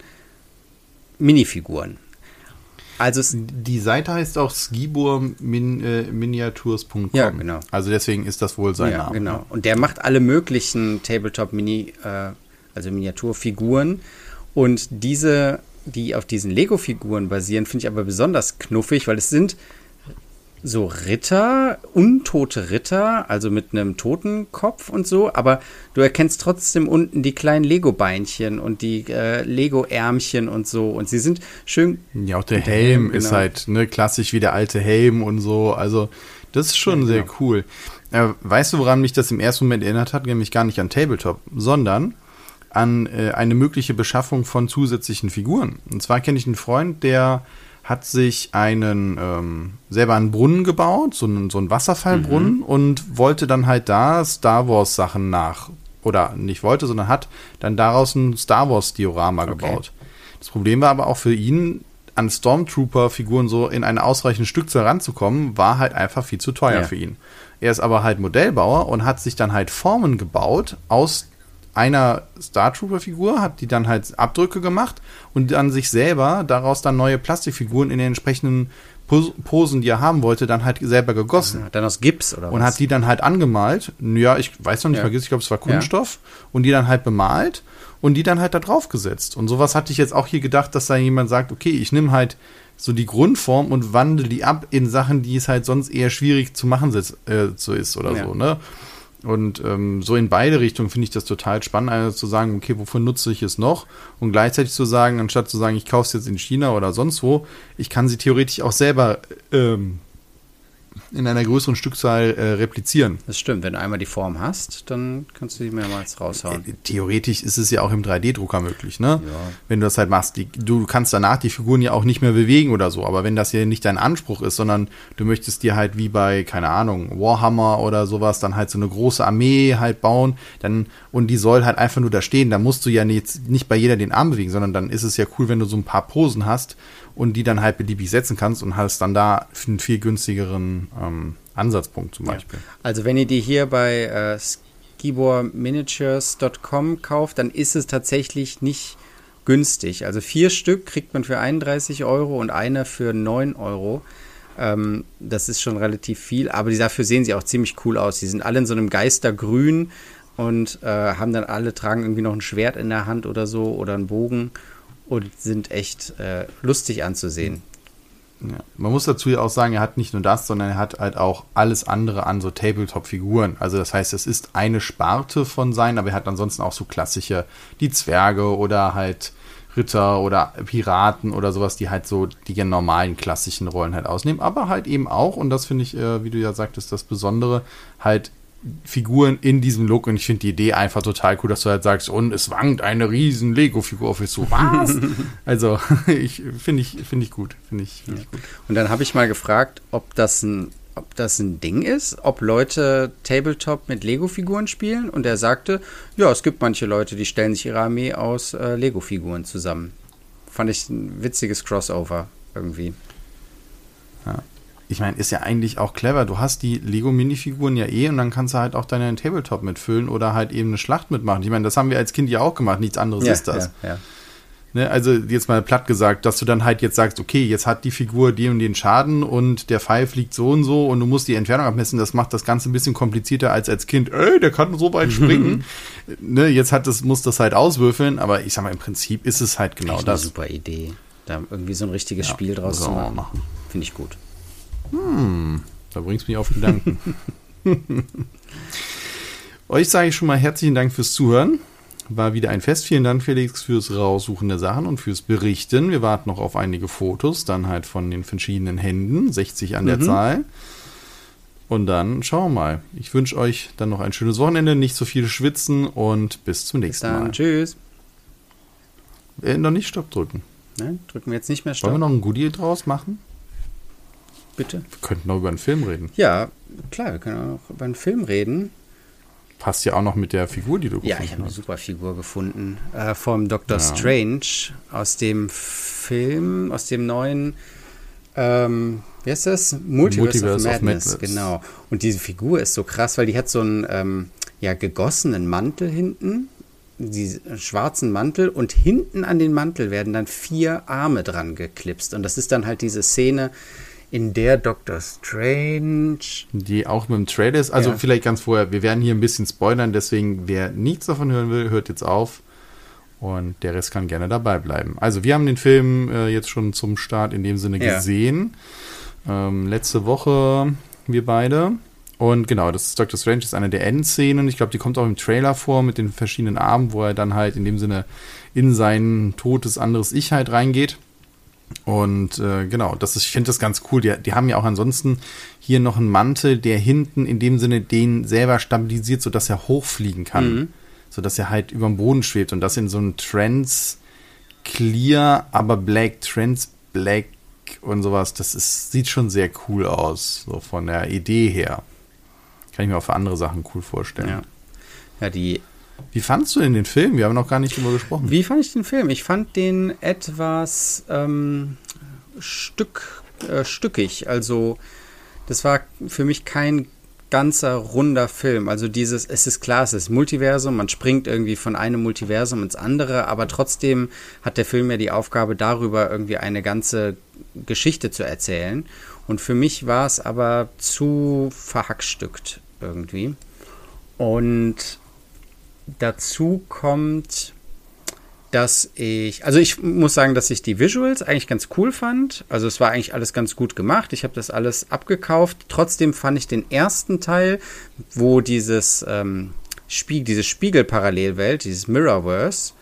B: Minifiguren.
A: Also die Seite heißt auch skiburminiatures.com.
B: Ja, genau.
A: Also deswegen ist das wohl sein
B: ja,
A: Name.
B: Genau. Und der macht alle möglichen Tabletop-Mini, äh, also Miniaturfiguren. Und diese, die auf diesen Lego-Figuren basieren, finde ich aber besonders knuffig, weil es sind so Ritter, untote Ritter, also mit einem Totenkopf und so, aber du erkennst trotzdem unten die kleinen Lego-Beinchen und die äh, Lego-Ärmchen und so und sie sind schön.
A: Ja, auch der Helm genau. ist halt ne, klassisch wie der alte Helm und so, also das ist schon ja, sehr genau. cool. Äh, weißt du, woran mich das im ersten Moment erinnert hat? Nämlich gar nicht an Tabletop, sondern an äh, eine mögliche Beschaffung von zusätzlichen Figuren. Und zwar kenne ich einen Freund, der hat sich einen ähm, selber einen Brunnen gebaut, so einen, so einen Wasserfallbrunnen mhm. und wollte dann halt da Star Wars Sachen nach oder nicht wollte, sondern hat dann daraus ein Star Wars Diorama okay. gebaut. Das Problem war aber auch für ihn an Stormtrooper-Figuren so in eine ausreichende Stückzahl ranzukommen, war halt einfach viel zu teuer ja. für ihn. Er ist aber halt Modellbauer und hat sich dann halt Formen gebaut aus einer Star Trooper-Figur, hat die dann halt Abdrücke gemacht und dann sich selber daraus dann neue Plastikfiguren in den entsprechenden Posen, die er haben wollte, dann halt selber gegossen. Ja,
B: dann aus Gips oder was?
A: Und hat die dann halt angemalt. Ja, ich weiß noch nicht ja. mal, ich glaube, es war Kunststoff. Ja. Und die dann halt bemalt und die dann halt da drauf gesetzt. Und sowas hatte ich jetzt auch hier gedacht, dass da jemand sagt, okay, ich nehme halt so die Grundform und wandle die ab in Sachen, die es halt sonst eher schwierig zu machen äh, so ist oder so, ne? Und ähm, so in beide Richtungen finde ich das total spannend, also zu sagen, okay, wofür nutze ich es noch? Und gleichzeitig zu sagen, anstatt zu sagen, ich kaufe es jetzt in China oder sonst wo, ich kann sie theoretisch auch selber ähm, in einer größeren Stückzahl äh, replizieren.
B: Das stimmt, wenn du einmal die Form hast, dann kannst du die mehrmals raushauen.
A: Äh, theoretisch ist es ja auch im 3D-Drucker möglich, ne?
B: Ja.
A: Wenn du das halt machst. Die, du kannst danach die Figuren ja auch nicht mehr bewegen oder so, aber wenn das hier nicht dein Anspruch ist, sondern du möchtest dir halt wie bei, keine Ahnung, Warhammer oder sowas, dann halt so eine große Armee halt bauen, dann, und die soll halt einfach nur da stehen, dann musst du ja nicht, nicht bei jeder den Arm bewegen, sondern dann ist es ja cool, wenn du so ein paar Posen hast und die dann halt beliebig setzen kannst und hast dann da einen viel günstigeren ähm, Ansatzpunkt zum Beispiel.
B: Ja. Also wenn ihr die hier bei äh, skiborminiatures.com kauft, dann ist es tatsächlich nicht günstig. Also vier Stück kriegt man für 31 Euro und einer für 9 Euro. Ähm, das ist schon relativ viel, aber dafür sehen sie auch ziemlich cool aus. Die sind alle in so einem Geistergrün und äh, haben dann alle tragen irgendwie noch ein Schwert in der Hand oder so oder einen Bogen und sind echt äh, lustig anzusehen.
A: Ja. Man muss dazu ja auch sagen, er hat nicht nur das, sondern er hat halt auch alles andere an so Tabletop-Figuren. Also das heißt, es ist eine Sparte von sein, aber er hat ansonsten auch so klassische, die Zwerge oder halt Ritter oder Piraten oder sowas, die halt so die normalen klassischen Rollen halt ausnehmen, aber halt eben auch, und das finde ich, äh, wie du ja sagtest, das Besondere, halt Figuren in diesem Look und ich finde die Idee einfach total cool, dass du halt sagst, und es wankt eine riesen Lego-Figur auf so was? also ich finde ich finde ich gut, finde ich, find ich gut.
B: Und dann habe ich mal gefragt, ob das ein ob das ein Ding ist, ob Leute Tabletop mit Lego-Figuren spielen und er sagte, ja, es gibt manche Leute, die stellen sich ihre Armee aus äh, Lego-Figuren zusammen. Fand ich ein witziges Crossover irgendwie.
A: Ja ich meine, ist ja eigentlich auch clever. Du hast die Lego-Minifiguren ja eh und dann kannst du halt auch deinen Tabletop mitfüllen oder halt eben eine Schlacht mitmachen. Ich meine, das haben wir als Kind ja auch gemacht, nichts anderes
B: ja,
A: ist das.
B: Ja, ja.
A: Ne, also jetzt mal platt gesagt, dass du dann halt jetzt sagst, okay, jetzt hat die Figur den und den Schaden und der Pfeil fliegt so und so und du musst die Entfernung abmessen. Das macht das Ganze ein bisschen komplizierter als als Kind. Ey, der kann so weit springen. ne, jetzt hat das, muss das halt auswürfeln, aber ich sag mal, im Prinzip ist es halt genau das.
B: Eine super Idee. Da irgendwie so ein richtiges ja, Spiel draus zu machen. machen. Finde ich gut.
A: Hm, da bringst du mich auf Gedanken. Euch sage ich schon mal herzlichen Dank fürs Zuhören. War wieder ein Fest. Vielen Dank, Felix, fürs Raussuchen der Sachen und fürs Berichten. Wir warten noch auf einige Fotos, dann halt von den verschiedenen Händen, 60 an der mhm. Zahl. Und dann schauen wir mal. Ich wünsche euch dann noch ein schönes Wochenende, nicht so viel schwitzen und bis zum nächsten bis dann. Mal.
B: Tschüss.
A: Äh, noch nicht Stopp drücken.
B: Nein, drücken wir jetzt nicht mehr Stopp.
A: Wollen wir noch ein Goodie draus machen?
B: Bitte?
A: Wir könnten noch über einen Film reden.
B: Ja, klar, wir können auch über einen Film reden.
A: Passt ja auch noch mit der Figur, die du
B: gefunden hast. Ja, ich habe eine super Figur gefunden. Äh, vom Dr. Ja. Strange aus dem Film, aus dem neuen, ähm, wie heißt das? Multiverse, Multiverse of, Madness, of Madness. Genau. Und diese Figur ist so krass, weil die hat so einen ähm, ja, gegossenen Mantel hinten, diesen schwarzen Mantel und hinten an den Mantel werden dann vier Arme dran geklipst. Und das ist dann halt diese Szene, in der Doctor Strange.
A: Die auch mit dem Trailer ist. Also ja. vielleicht ganz vorher, wir werden hier ein bisschen spoilern, deswegen wer nichts davon hören will, hört jetzt auf. Und der Rest kann gerne dabei bleiben. Also wir haben den Film äh, jetzt schon zum Start in dem Sinne ja. gesehen. Ähm, letzte Woche wir beide. Und genau, das ist Doctor Strange ist eine der Endszenen. Ich glaube, die kommt auch im Trailer vor mit den verschiedenen Armen, wo er dann halt in dem Sinne in sein totes anderes Ich halt reingeht. Und äh, genau, das ist, ich finde das ganz cool. Die, die haben ja auch ansonsten hier noch einen Mantel, der hinten in dem Sinne den selber stabilisiert, sodass er hochfliegen kann. Mhm. Sodass er halt über dem Boden schwebt und das in so einem Trans Clear, aber Black, Trans Black und sowas. Das ist, sieht schon sehr cool aus, so von der Idee her. Kann ich mir auch für andere Sachen cool vorstellen.
B: Ja, ja die
A: wie fandest du denn den Film? Wir haben noch gar nicht drüber gesprochen.
B: Wie fand ich den Film? Ich fand den etwas ähm, stück, äh, stückig. Also, das war für mich kein ganzer runder Film. Also dieses, es ist klar, es ist Multiversum, man springt irgendwie von einem Multiversum ins andere, aber trotzdem hat der Film ja die Aufgabe, darüber irgendwie eine ganze Geschichte zu erzählen. Und für mich war es aber zu verhackstückt irgendwie. Und dazu kommt, dass ich, also ich muss sagen, dass ich die Visuals eigentlich ganz cool fand. Also es war eigentlich alles ganz gut gemacht. Ich habe das alles abgekauft. Trotzdem fand ich den ersten Teil, wo dieses ähm, Spiegel, diese Spiegelparallelwelt, dieses Mirrorverse,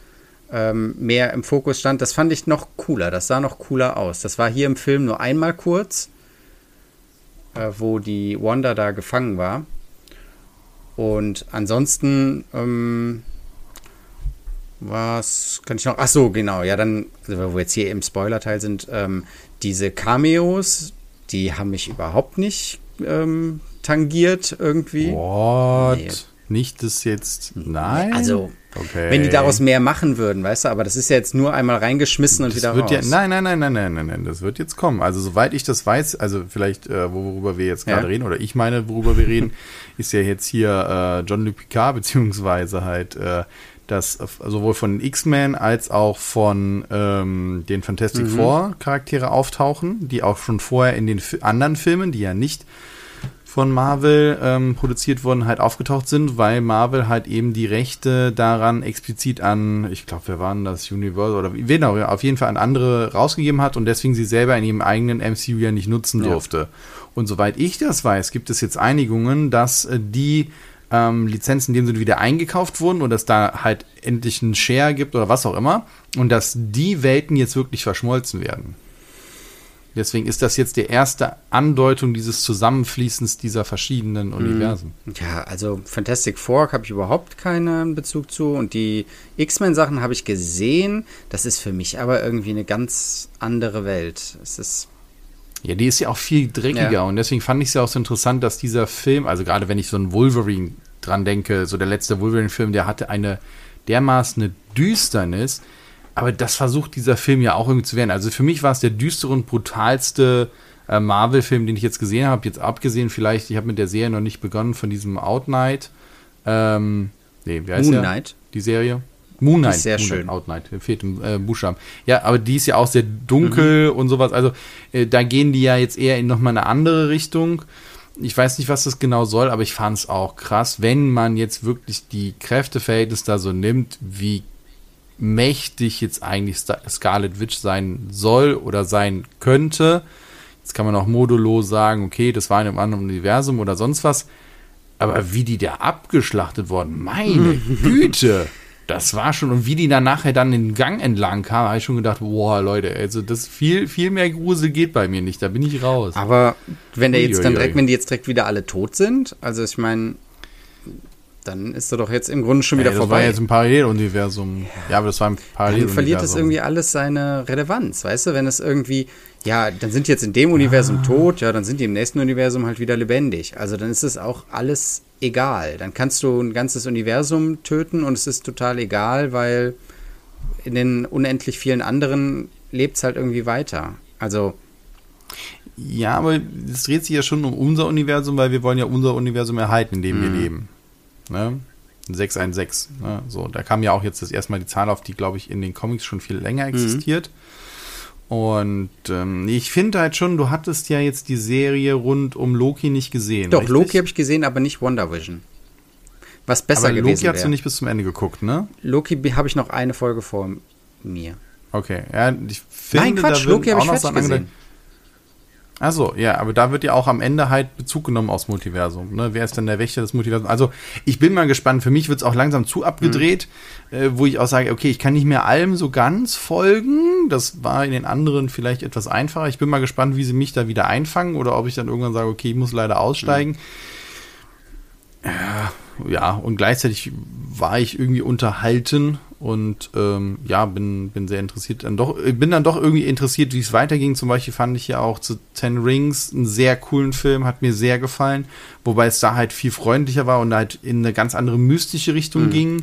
B: ähm, mehr im Fokus stand, das fand ich noch cooler. Das sah noch cooler aus. Das war hier im Film nur einmal kurz. äh, wo die Wanda da gefangen war. Und ansonsten, ähm, was kann ich noch? Ach so, genau. Ja, dann, also wo wir jetzt hier im Spoiler-Teil sind, ähm, diese Cameos, die haben mich überhaupt nicht ähm, tangiert irgendwie.
A: What? Nee. Nicht das jetzt. Nein.
B: Also, okay. wenn die daraus mehr machen würden, weißt du, aber das ist ja jetzt nur einmal reingeschmissen und
A: das
B: wieder
A: wird
B: raus.
A: Ja, nein, nein, nein, nein, nein, nein, nein, das wird jetzt kommen. Also, soweit ich das weiß, also vielleicht, äh, worüber wir jetzt gerade ja. reden, oder ich meine, worüber wir reden, ist ja jetzt hier äh, John Luc Picard, beziehungsweise halt äh, dass sowohl von X-Men als auch von ähm, den Fantastic mhm. Four Charaktere auftauchen, die auch schon vorher in den anderen Filmen, die ja nicht von Marvel ähm, produziert wurden, halt aufgetaucht sind, weil Marvel halt eben die Rechte daran explizit an, ich glaube, wer waren das, Universal oder wen auch, auf jeden Fall an andere rausgegeben hat und deswegen sie selber in ihrem eigenen MCU ja nicht nutzen ja. durfte. Und soweit ich das weiß, gibt es jetzt Einigungen, dass äh, die ähm, Lizenzen in dem Sinne wieder eingekauft wurden und dass da halt endlich einen Share gibt oder was auch immer und dass die Welten jetzt wirklich verschmolzen werden. Deswegen ist das jetzt die erste Andeutung dieses Zusammenfließens dieser verschiedenen mhm. Universen.
B: Ja, also Fantastic Four habe ich überhaupt keinen Bezug zu und die X-Men-Sachen habe ich gesehen. Das ist für mich aber irgendwie eine ganz andere Welt. Es ist
A: ja, die ist ja auch viel dreckiger ja. und deswegen fand ich es ja auch so interessant, dass dieser Film, also gerade wenn ich so einen Wolverine dran denke, so der letzte Wolverine-Film, der hatte eine dermaßen eine Düsternis, aber das versucht dieser Film ja auch irgendwie zu werden. Also für mich war es der düstere und brutalste äh, Marvel-Film, den ich jetzt gesehen habe. Jetzt abgesehen vielleicht, ich habe mit der Serie noch nicht begonnen, von diesem Out Night. Ähm, nee, wie heißt Moon? Knight. Die Serie. Moon Knight.
B: Sehr
A: Moon
B: schön.
A: Out Night, fehlt im äh, Buchstaben. Ja, aber die ist ja auch sehr dunkel mhm. und sowas. Also äh, da gehen die ja jetzt eher in nochmal eine andere Richtung. Ich weiß nicht, was das genau soll, aber ich fand es auch krass, wenn man jetzt wirklich die Kräfteverhältnisse da so nimmt, wie mächtig jetzt eigentlich Scarlet Witch sein soll oder sein könnte. Jetzt kann man auch modulo sagen, okay, das war in einem anderen Universum oder sonst was. Aber wie die da abgeschlachtet wurden, meine Güte, das war schon. Und wie die dann nachher dann den Gang entlang kam, habe ich schon gedacht, boah, Leute, also das viel, viel mehr Grusel geht bei mir nicht, da bin ich raus.
B: Aber wenn der jetzt dann direkt, wenn die jetzt direkt wieder alle tot sind, also ich meine, dann ist er doch jetzt im Grunde schon wieder
A: ja,
B: das vorbei. Das
A: war jetzt ein Paralleluniversum. Ja, aber das war ein Paralleluniversum.
B: Dann verliert es irgendwie alles seine Relevanz, weißt du? Wenn es irgendwie, ja, dann sind die jetzt in dem Universum ah. tot, ja, dann sind die im nächsten Universum halt wieder lebendig. Also dann ist es auch alles egal. Dann kannst du ein ganzes Universum töten und es ist total egal, weil in den unendlich vielen anderen lebt es halt irgendwie weiter. Also.
A: Ja, aber es dreht sich ja schon um unser Universum, weil wir wollen ja unser Universum erhalten, in dem mhm. wir leben. Ne? 616. Ne? So, da kam ja auch jetzt das erste Mal die Zahl auf, die, glaube ich, in den Comics schon viel länger mhm. existiert. Mhm. Und ähm, ich finde halt schon, du hattest ja jetzt die Serie rund um Loki nicht gesehen.
B: Doch, richtig? Loki habe ich gesehen, aber nicht WandaVision. Was besser aber gewesen
A: Loki hast du nicht bis zum Ende geguckt, ne?
B: Loki habe ich noch eine Folge vor mir.
A: Okay, ja, ich finde,
B: Nein, Quatsch,
A: da
B: Loki habe ich fertig gesehen.
A: Achso, ja, aber da wird ja auch am Ende halt Bezug genommen aus Multiversum. Ne? Wer ist denn der Wächter des Multiversums? Also ich bin mal gespannt. Für mich wird es auch langsam zu abgedreht, mhm. äh, wo ich auch sage, okay, ich kann nicht mehr allem so ganz folgen. Das war in den anderen vielleicht etwas einfacher. Ich bin mal gespannt, wie sie mich da wieder einfangen oder ob ich dann irgendwann sage, okay, ich muss leider aussteigen. Mhm. Ja, ja, und gleichzeitig war ich irgendwie unterhalten und ähm, ja, bin, bin sehr interessiert. Dann doch, bin dann doch irgendwie interessiert, wie es weiterging. Zum Beispiel fand ich ja auch zu Ten Rings einen sehr coolen Film, hat mir sehr gefallen, wobei es da halt viel freundlicher war und halt in eine ganz andere mystische Richtung mhm. ging.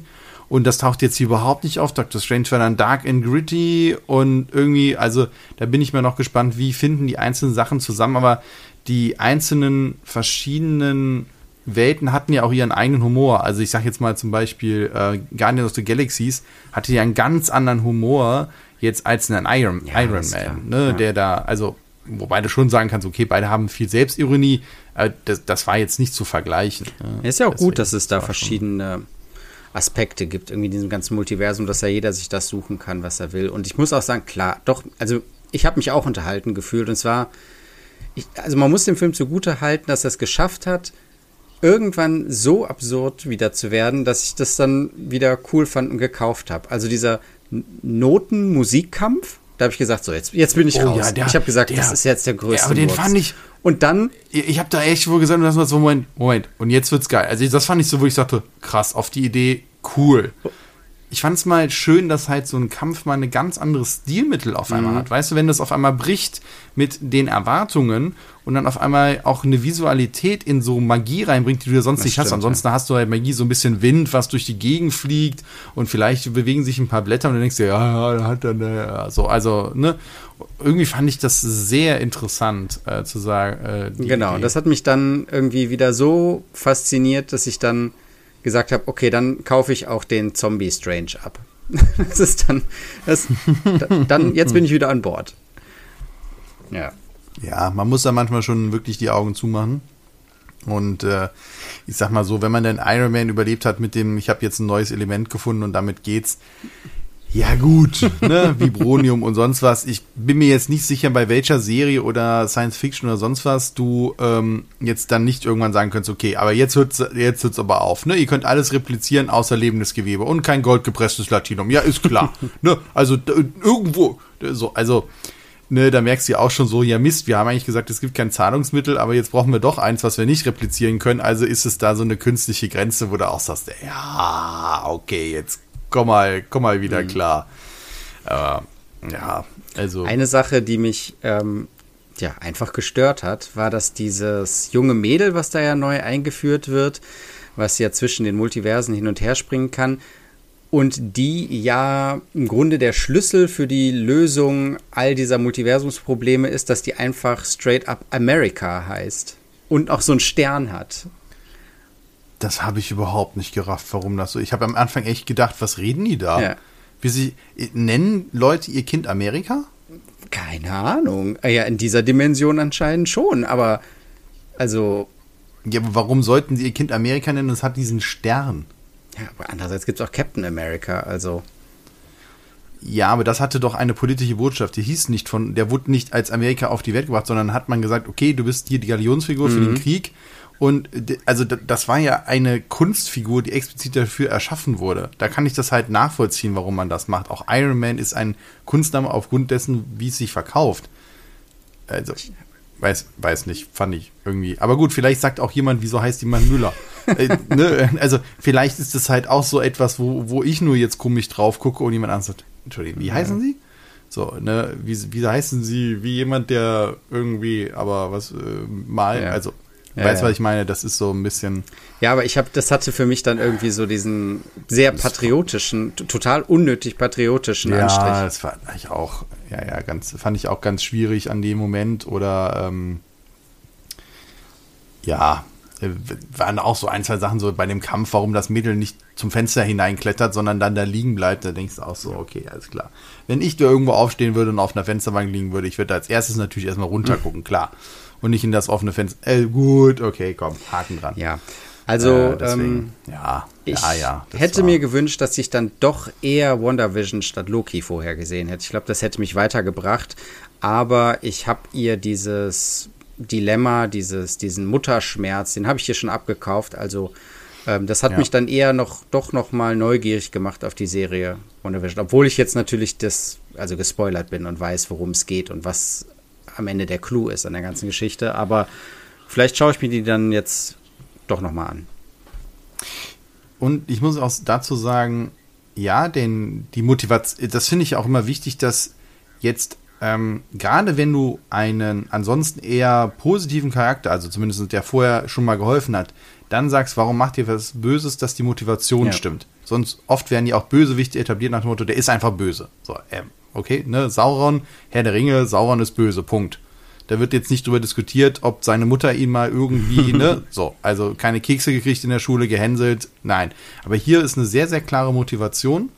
A: Und das taucht jetzt hier überhaupt nicht auf. Doctor Strange war dann dark and gritty und irgendwie, also da bin ich mir noch gespannt, wie finden die einzelnen Sachen zusammen. Aber die einzelnen verschiedenen Welten hatten ja auch ihren eigenen Humor. Also ich sag jetzt mal zum Beispiel äh, Guardians of the Galaxies hatte ja einen ganz anderen Humor jetzt als ein Iron, ja, Iron Man, ne, ja. der da, also wobei du schon sagen kannst, okay, beide haben viel Selbstironie, äh, das, das war jetzt nicht zu vergleichen.
B: Ne? Ist ja auch Deswegen, gut, dass es da verschiedene Aspekte gibt, irgendwie in diesem ganzen Multiversum, dass ja jeder sich das suchen kann, was er will. Und ich muss auch sagen, klar, doch, also ich habe mich auch unterhalten gefühlt und zwar, ich, also man muss dem Film zugute halten, dass er es geschafft hat, irgendwann so absurd wieder zu werden, dass ich das dann wieder cool fand und gekauft habe. Also dieser Noten-Musikkampf, da habe ich gesagt, so jetzt, jetzt bin ich oh, raus. Ja, der, ich habe gesagt, der, das ist jetzt der größte. Ja,
A: aber den Wurz. fand ich
B: Und dann.
A: Ich, habe da echt wohl gesagt, das war so, Moment, Moment. Und jetzt wird's geil. Also das fand ich so, wo ich sagte, krass, auf die Idee, cool ich fand es mal schön, dass halt so ein Kampf mal ein ganz anderes Stilmittel auf einmal mhm. hat. Weißt du, wenn das auf einmal bricht mit den Erwartungen und dann auf einmal auch eine Visualität in so Magie reinbringt, die du ja sonst das nicht stimmt, hast. Ansonsten ja. hast du halt Magie so ein bisschen Wind, was durch die Gegend fliegt und vielleicht bewegen sich ein paar Blätter und dann denkst du, ja, ja hat dann ja, so, also, ne? Irgendwie fand ich das sehr interessant äh, zu sagen. Äh,
B: genau, Idee. das hat mich dann irgendwie wieder so fasziniert, dass ich dann gesagt habe, okay, dann kaufe ich auch den Zombie Strange ab. das ist dann, das, dann, jetzt bin ich wieder an Bord.
A: Ja. Ja, man muss da manchmal schon wirklich die Augen zumachen. Und äh, ich sag mal so, wenn man den Iron Man überlebt hat mit dem, ich habe jetzt ein neues Element gefunden und damit geht's, ja, gut, ne? Vibronium und sonst was. Ich bin mir jetzt nicht sicher, bei welcher Serie oder Science Fiction oder sonst was du ähm, jetzt dann nicht irgendwann sagen könntest, okay, aber jetzt hört's, jetzt hört's aber auf, ne? Ihr könnt alles replizieren außer lebendes Gewebe und kein goldgepresstes Latinum. Ja, ist klar. ne? Also irgendwo, so, also, ne, da merkst du ja auch schon so, ja Mist, wir haben eigentlich gesagt, es gibt kein Zahlungsmittel, aber jetzt brauchen wir doch eins, was wir nicht replizieren können. Also ist es da so eine künstliche Grenze, wo du auch sagst, ja, okay, jetzt komm mal, komm mal wieder mhm. klar. Aber, ja, also.
B: Eine Sache, die mich ähm, ja, einfach gestört hat, war, dass dieses junge Mädel, was da ja neu eingeführt wird, was ja zwischen den Multiversen hin und her springen kann, und die ja im Grunde der Schlüssel für die Lösung all dieser Multiversumsprobleme ist, dass die einfach straight up America heißt und auch so einen Stern hat.
A: Das habe ich überhaupt nicht gerafft, warum das so. Ich habe am Anfang echt gedacht, was reden die da? Ja. Wie sie nennen Leute ihr Kind Amerika?
B: Keine Ahnung. Ah ja, in dieser Dimension anscheinend schon, aber also.
A: Ja, aber warum sollten sie ihr Kind Amerika nennen? Es hat diesen Stern.
B: Ja, aber andererseits gibt es auch Captain America, also.
A: Ja, aber das hatte doch eine politische Botschaft. Die hieß nicht von, der wurde nicht als Amerika auf die Welt gebracht, sondern hat man gesagt, okay, du bist hier die Galionsfigur mhm. für den mhm. Krieg und also das war ja eine Kunstfigur, die explizit dafür erschaffen wurde. Da kann ich das halt nachvollziehen, warum man das macht. Auch Iron Man ist ein Kunstname aufgrund dessen, wie es sich verkauft. Also, weiß, weiß nicht, fand ich irgendwie. Aber gut, vielleicht sagt auch jemand, wieso heißt jemand Müller? äh, ne? Also, vielleicht ist das halt auch so etwas, wo, wo ich nur jetzt komisch drauf gucke und jemand anders sagt, Entschuldigung, wie heißen Sie? So, ne, wie, wie heißen Sie, wie jemand, der irgendwie, aber was, äh, mal, ja. also ja, weißt du, ja. was ich meine? Das ist so ein bisschen.
B: Ja, aber ich habe, das hatte für mich dann irgendwie so diesen sehr patriotischen, total unnötig patriotischen
A: ja,
B: Anstrich.
A: Ja, das fand ich auch, ja, ja, ganz, fand ich auch ganz schwierig an dem Moment oder, ähm, ja, äh, waren auch so ein, zwei Sachen so bei dem Kampf, warum das Mädel nicht zum Fenster hineinklettert, sondern dann da liegen bleibt. Da denkst du auch so, okay, alles klar. Wenn ich da irgendwo aufstehen würde und auf einer Fensterbank liegen würde, ich würde als erstes natürlich erstmal runtergucken, klar und nicht in das offene Fenster. Äh, gut, okay, komm, Haken dran.
B: Ja. Also, äh, deswegen, ähm, ja, ich ja, ja, hätte war. mir gewünscht, dass ich dann doch eher WandaVision statt Loki vorher gesehen hätte. Ich glaube, das hätte mich weitergebracht. Aber ich habe ihr dieses Dilemma, dieses, diesen Mutterschmerz, den habe ich hier schon abgekauft. Also, ähm, das hat ja. mich dann eher noch, doch noch mal neugierig gemacht auf die Serie WandaVision. Obwohl ich jetzt natürlich das, also gespoilert bin und weiß, worum es geht und was am Ende der Clou ist an der ganzen Geschichte. Aber vielleicht schaue ich mir die dann jetzt doch nochmal an.
A: Und ich muss auch dazu sagen, ja, denn die Motivation, das finde ich auch immer wichtig, dass jetzt ähm, gerade wenn du einen ansonsten eher positiven Charakter, also zumindest der vorher schon mal geholfen hat, dann sagst, warum macht ihr was Böses, dass die Motivation ja. stimmt. Sonst oft werden die auch Bösewichte etabliert nach dem Motto, der ist einfach böse. So, ähm, okay, ne, Sauron, Herr der Ringe, Sauron ist böse, Punkt. Da wird jetzt nicht drüber diskutiert, ob seine Mutter ihn mal irgendwie, ne, so, also keine Kekse gekriegt in der Schule, gehänselt, nein. Aber hier ist eine sehr, sehr klare Motivation.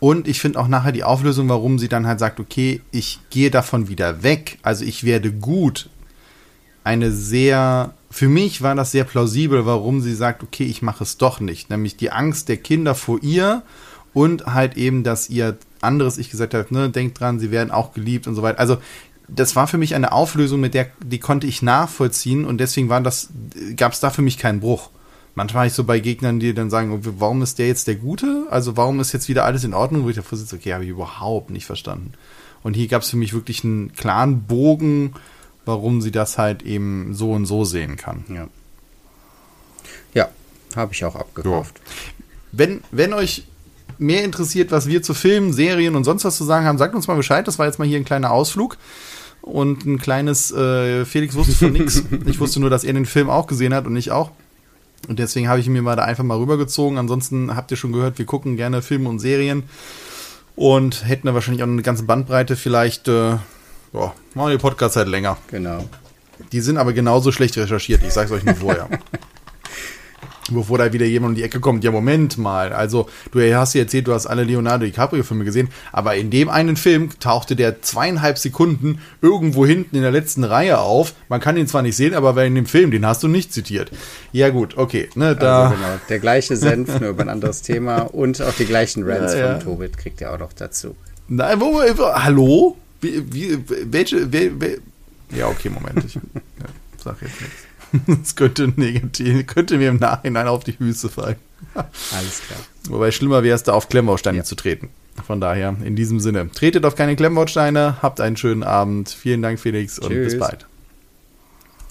A: Und ich finde auch nachher die Auflösung, warum sie dann halt sagt, okay, ich gehe davon wieder weg, also ich werde gut. Eine sehr, für mich war das sehr plausibel, warum sie sagt, okay, ich mache es doch nicht. Nämlich die Angst der Kinder vor ihr und halt eben, dass ihr anderes ich gesagt habe, ne, denkt dran, sie werden auch geliebt und so weiter. Also das war für mich eine Auflösung, mit der die konnte ich nachvollziehen und deswegen war das gab es da für mich keinen Bruch. Manchmal war ich so bei Gegnern, die dann sagen, warum ist der jetzt der Gute? Also warum ist jetzt wieder alles in Ordnung? Wo ich davor sitze, okay, habe ich überhaupt nicht verstanden. Und hier gab es für mich wirklich einen klaren Bogen warum sie das halt eben so und so sehen kann.
B: Ja. Ja, habe ich auch abgekauft.
A: Wenn, wenn euch mehr interessiert, was wir zu Filmen, Serien und sonst was zu sagen haben, sagt uns mal Bescheid. Das war jetzt mal hier ein kleiner Ausflug und ein kleines äh, Felix wusste von nichts. Ich wusste nur, dass er den Film auch gesehen hat und ich auch. Und deswegen habe ich ihn mir mal da einfach mal rübergezogen. Ansonsten habt ihr schon gehört, wir gucken gerne Filme und Serien und hätten da wahrscheinlich auch eine ganze Bandbreite. Vielleicht, äh, ja, machen die Podcasts halt länger.
B: Genau.
A: Die sind aber genauso schlecht recherchiert. Ich sag's euch nur vorher. bevor da wieder jemand um die Ecke kommt, ja, Moment mal. Also, du hast ja erzählt, du hast alle Leonardo DiCaprio-Filme gesehen, aber in dem einen Film tauchte der zweieinhalb Sekunden irgendwo hinten in der letzten Reihe auf. Man kann ihn zwar nicht sehen, aber in dem Film, den hast du nicht zitiert. Ja, gut, okay. Ne, da
B: also genau, der gleiche Senf, nur über ein anderes Thema und auch die gleichen Rants ja, ja. von Tobit kriegt ihr auch noch dazu.
A: Nein, wo, wo hallo? Wie, wie, welche, wer, wer, ja, okay, Moment, ich ja, sag jetzt nichts. Das könnte, negativ, könnte mir im Nachhinein auf die Füße fallen.
B: Alles klar.
A: Wobei schlimmer wäre es, da auf Klemmbausteine ja. zu treten. Von daher, in diesem Sinne, tretet auf keine Klemmbausteine, habt einen schönen Abend. Vielen Dank, Felix, und Tschüss. bis bald.